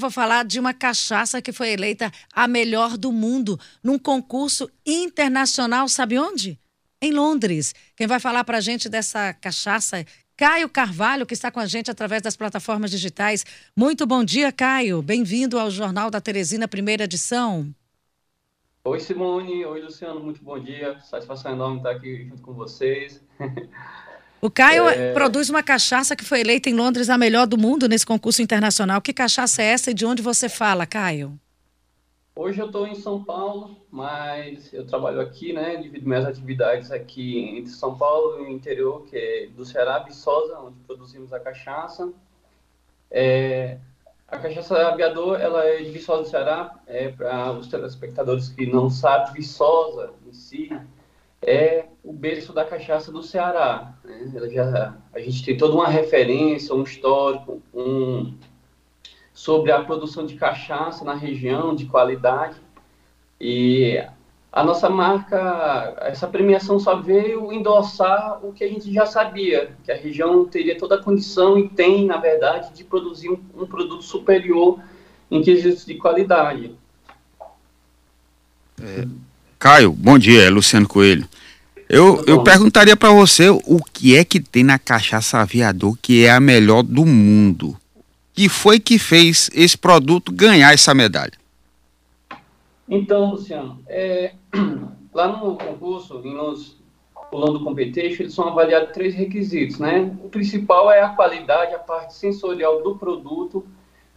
Vou falar de uma cachaça que foi eleita a melhor do mundo num concurso internacional, sabe onde? Em Londres. Quem vai falar para a gente dessa cachaça Caio Carvalho, que está com a gente através das plataformas digitais. Muito bom dia, Caio. Bem-vindo ao Jornal da Teresina, primeira edição. Oi, Simone. Oi, Luciano. Muito bom dia. Satisfação enorme estar aqui junto com vocês. O Caio é... produz uma cachaça que foi eleita em Londres a melhor do mundo nesse concurso internacional. Que cachaça é essa e de onde você fala, Caio? Hoje eu estou em São Paulo, mas eu trabalho aqui, né? Divido minhas atividades aqui entre São Paulo e o interior, que é do Ceará, Viçosa, onde produzimos a cachaça. É... A cachaça aviador, ela é de Viçosa do Ceará. É, Para os telespectadores que não sabem, Viçosa em si é o berço da cachaça do Ceará. Né? Ela já, a gente tem toda uma referência, um histórico, um, sobre a produção de cachaça na região, de qualidade. E a nossa marca, essa premiação só veio endossar o que a gente já sabia, que a região teria toda a condição e tem, na verdade, de produzir um, um produto superior em quesitos de qualidade. É, Caio, bom dia, é Luciano Coelho. Eu, eu perguntaria para você o que é que tem na cachaça aviador que é a melhor do mundo. Que foi que fez esse produto ganhar essa medalha? Então, Luciano, é, lá no concurso, nos Pulando Competition, eles são avaliados três requisitos, né? O principal é a qualidade, a parte sensorial do produto,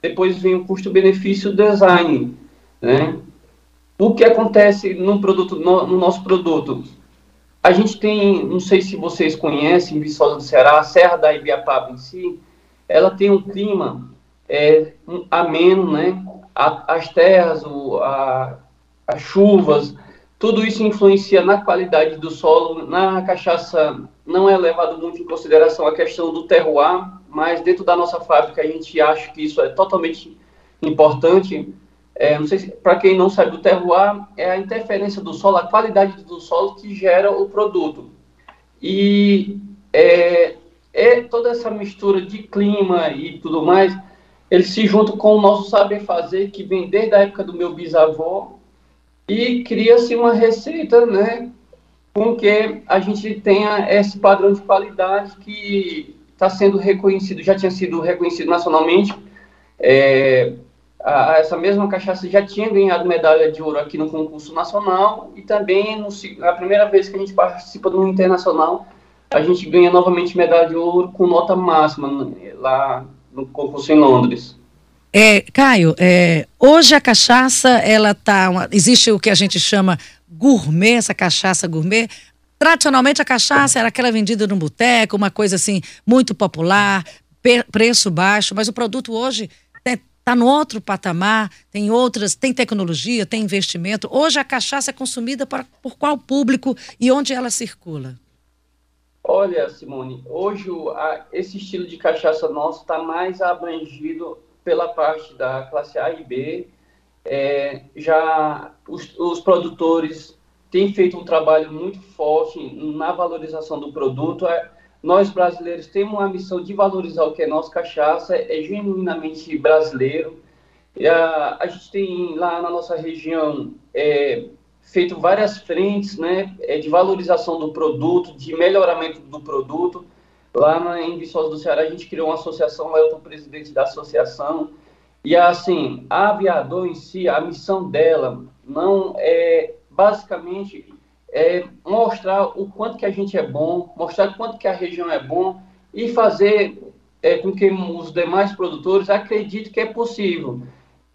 depois vem o custo-benefício design, né? O que acontece no produto, no, no, nosso produto? A gente tem, não sei se vocês conhecem, Viçosa do Ceará, a Serra da Ibiapaba em si, ela tem um clima é, um, ameno, né? A, as terras, o, a, as chuvas, tudo isso influencia na qualidade do solo. Na cachaça não é levado muito em consideração a questão do terroir, mas dentro da nossa fábrica a gente acha que isso é totalmente importante é, não sei se, para quem não sabe, do terroir é a interferência do solo, a qualidade do solo que gera o produto. E é, é toda essa mistura de clima e tudo mais, ele se junta com o nosso saber fazer, que vem desde a época do meu bisavô, e cria-se uma receita, né, com que a gente tenha esse padrão de qualidade que está sendo reconhecido, já tinha sido reconhecido nacionalmente, é, a, essa mesma cachaça já tinha ganhado medalha de ouro aqui no concurso nacional e também no, a primeira vez que a gente participa no internacional, a gente ganha novamente medalha de ouro com nota máxima lá no concurso em Londres. É, Caio, é, hoje a cachaça, ela tá, uma, existe o que a gente chama gourmet, essa cachaça gourmet. Tradicionalmente a cachaça era aquela vendida no boteco, uma coisa assim muito popular, preço baixo, mas o produto hoje está no outro patamar, tem outras, tem tecnologia, tem investimento. Hoje a cachaça é consumida por, por qual público e onde ela circula? Olha, Simone, hoje a, esse estilo de cachaça nosso está mais abrangido pela parte da classe A e B. É, já os, os produtores têm feito um trabalho muito forte na valorização do produto. É, nós brasileiros temos uma missão de valorizar o que é nosso cachaça, é genuinamente brasileiro. A, a gente tem lá na nossa região é, feito várias frentes né, é, de valorização do produto, de melhoramento do produto. Lá na, em Viçosa do Ceará, a gente criou uma associação, eu sou presidente da associação. E assim, a aviador em si, a missão dela não é basicamente é, mostrar o quanto que a gente é bom, mostrar o quanto que a região é bom e fazer é, com que os demais produtores acreditem que é possível.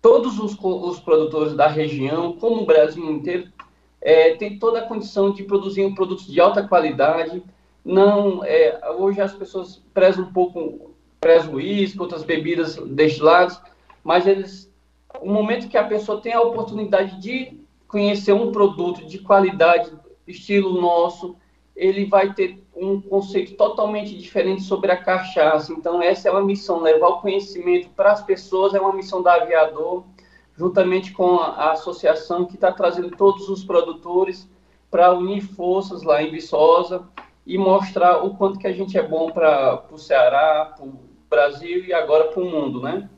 Todos os, os produtores da região, como o Brasil inteiro, é, tem toda a condição de produzir um produtos de alta qualidade. Não, é, hoje as pessoas prezam um pouco, prezam uísque, outras bebidas destiladas, mas eles, o momento que a pessoa tem a oportunidade de conhecer um produto de qualidade estilo nosso, ele vai ter um conceito totalmente diferente sobre a cachaça. Então, essa é uma missão, levar o conhecimento para as pessoas, é uma missão da Aviador, juntamente com a, associação que está trazendo todos os produtores para unir forças lá em Viçosa e mostrar o quanto que a gente é bom para o Ceará, para o Brasil e agora para o mundo, né?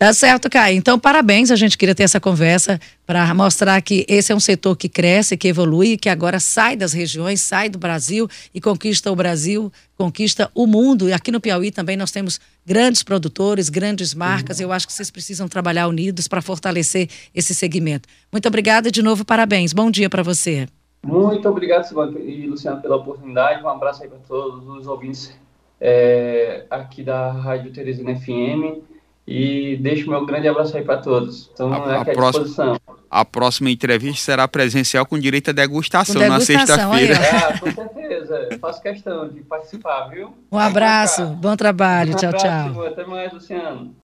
Tá certo, Caio. Então, parabéns. A gente queria ter essa conversa para mostrar que esse é um setor que cresce, que evolui, que agora sai das regiões, sai do Brasil e conquista o Brasil, conquista o mundo. E aqui no Piauí também nós temos grandes produtores, grandes marcas. Eu acho que vocês precisam trabalhar unidos para fortalecer esse segmento. Muito obrigada e de novo parabéns. Bom dia para você. Muito obrigado, Simone e Luciano, pela oportunidade. Um abraço aí para todos os ouvintes é, aqui da Rádio Teresina FM. E deixo meu grande abraço aí para todos. Então, a, aqui à próxima, disposição. A próxima entrevista será presencial com direito a degustação, degustação na sexta-feira. Ah, com certeza. Faço questão de participar, viu? Um abraço, bom trabalho. Um tchau, abraço, tchau. Até mais, Luciano.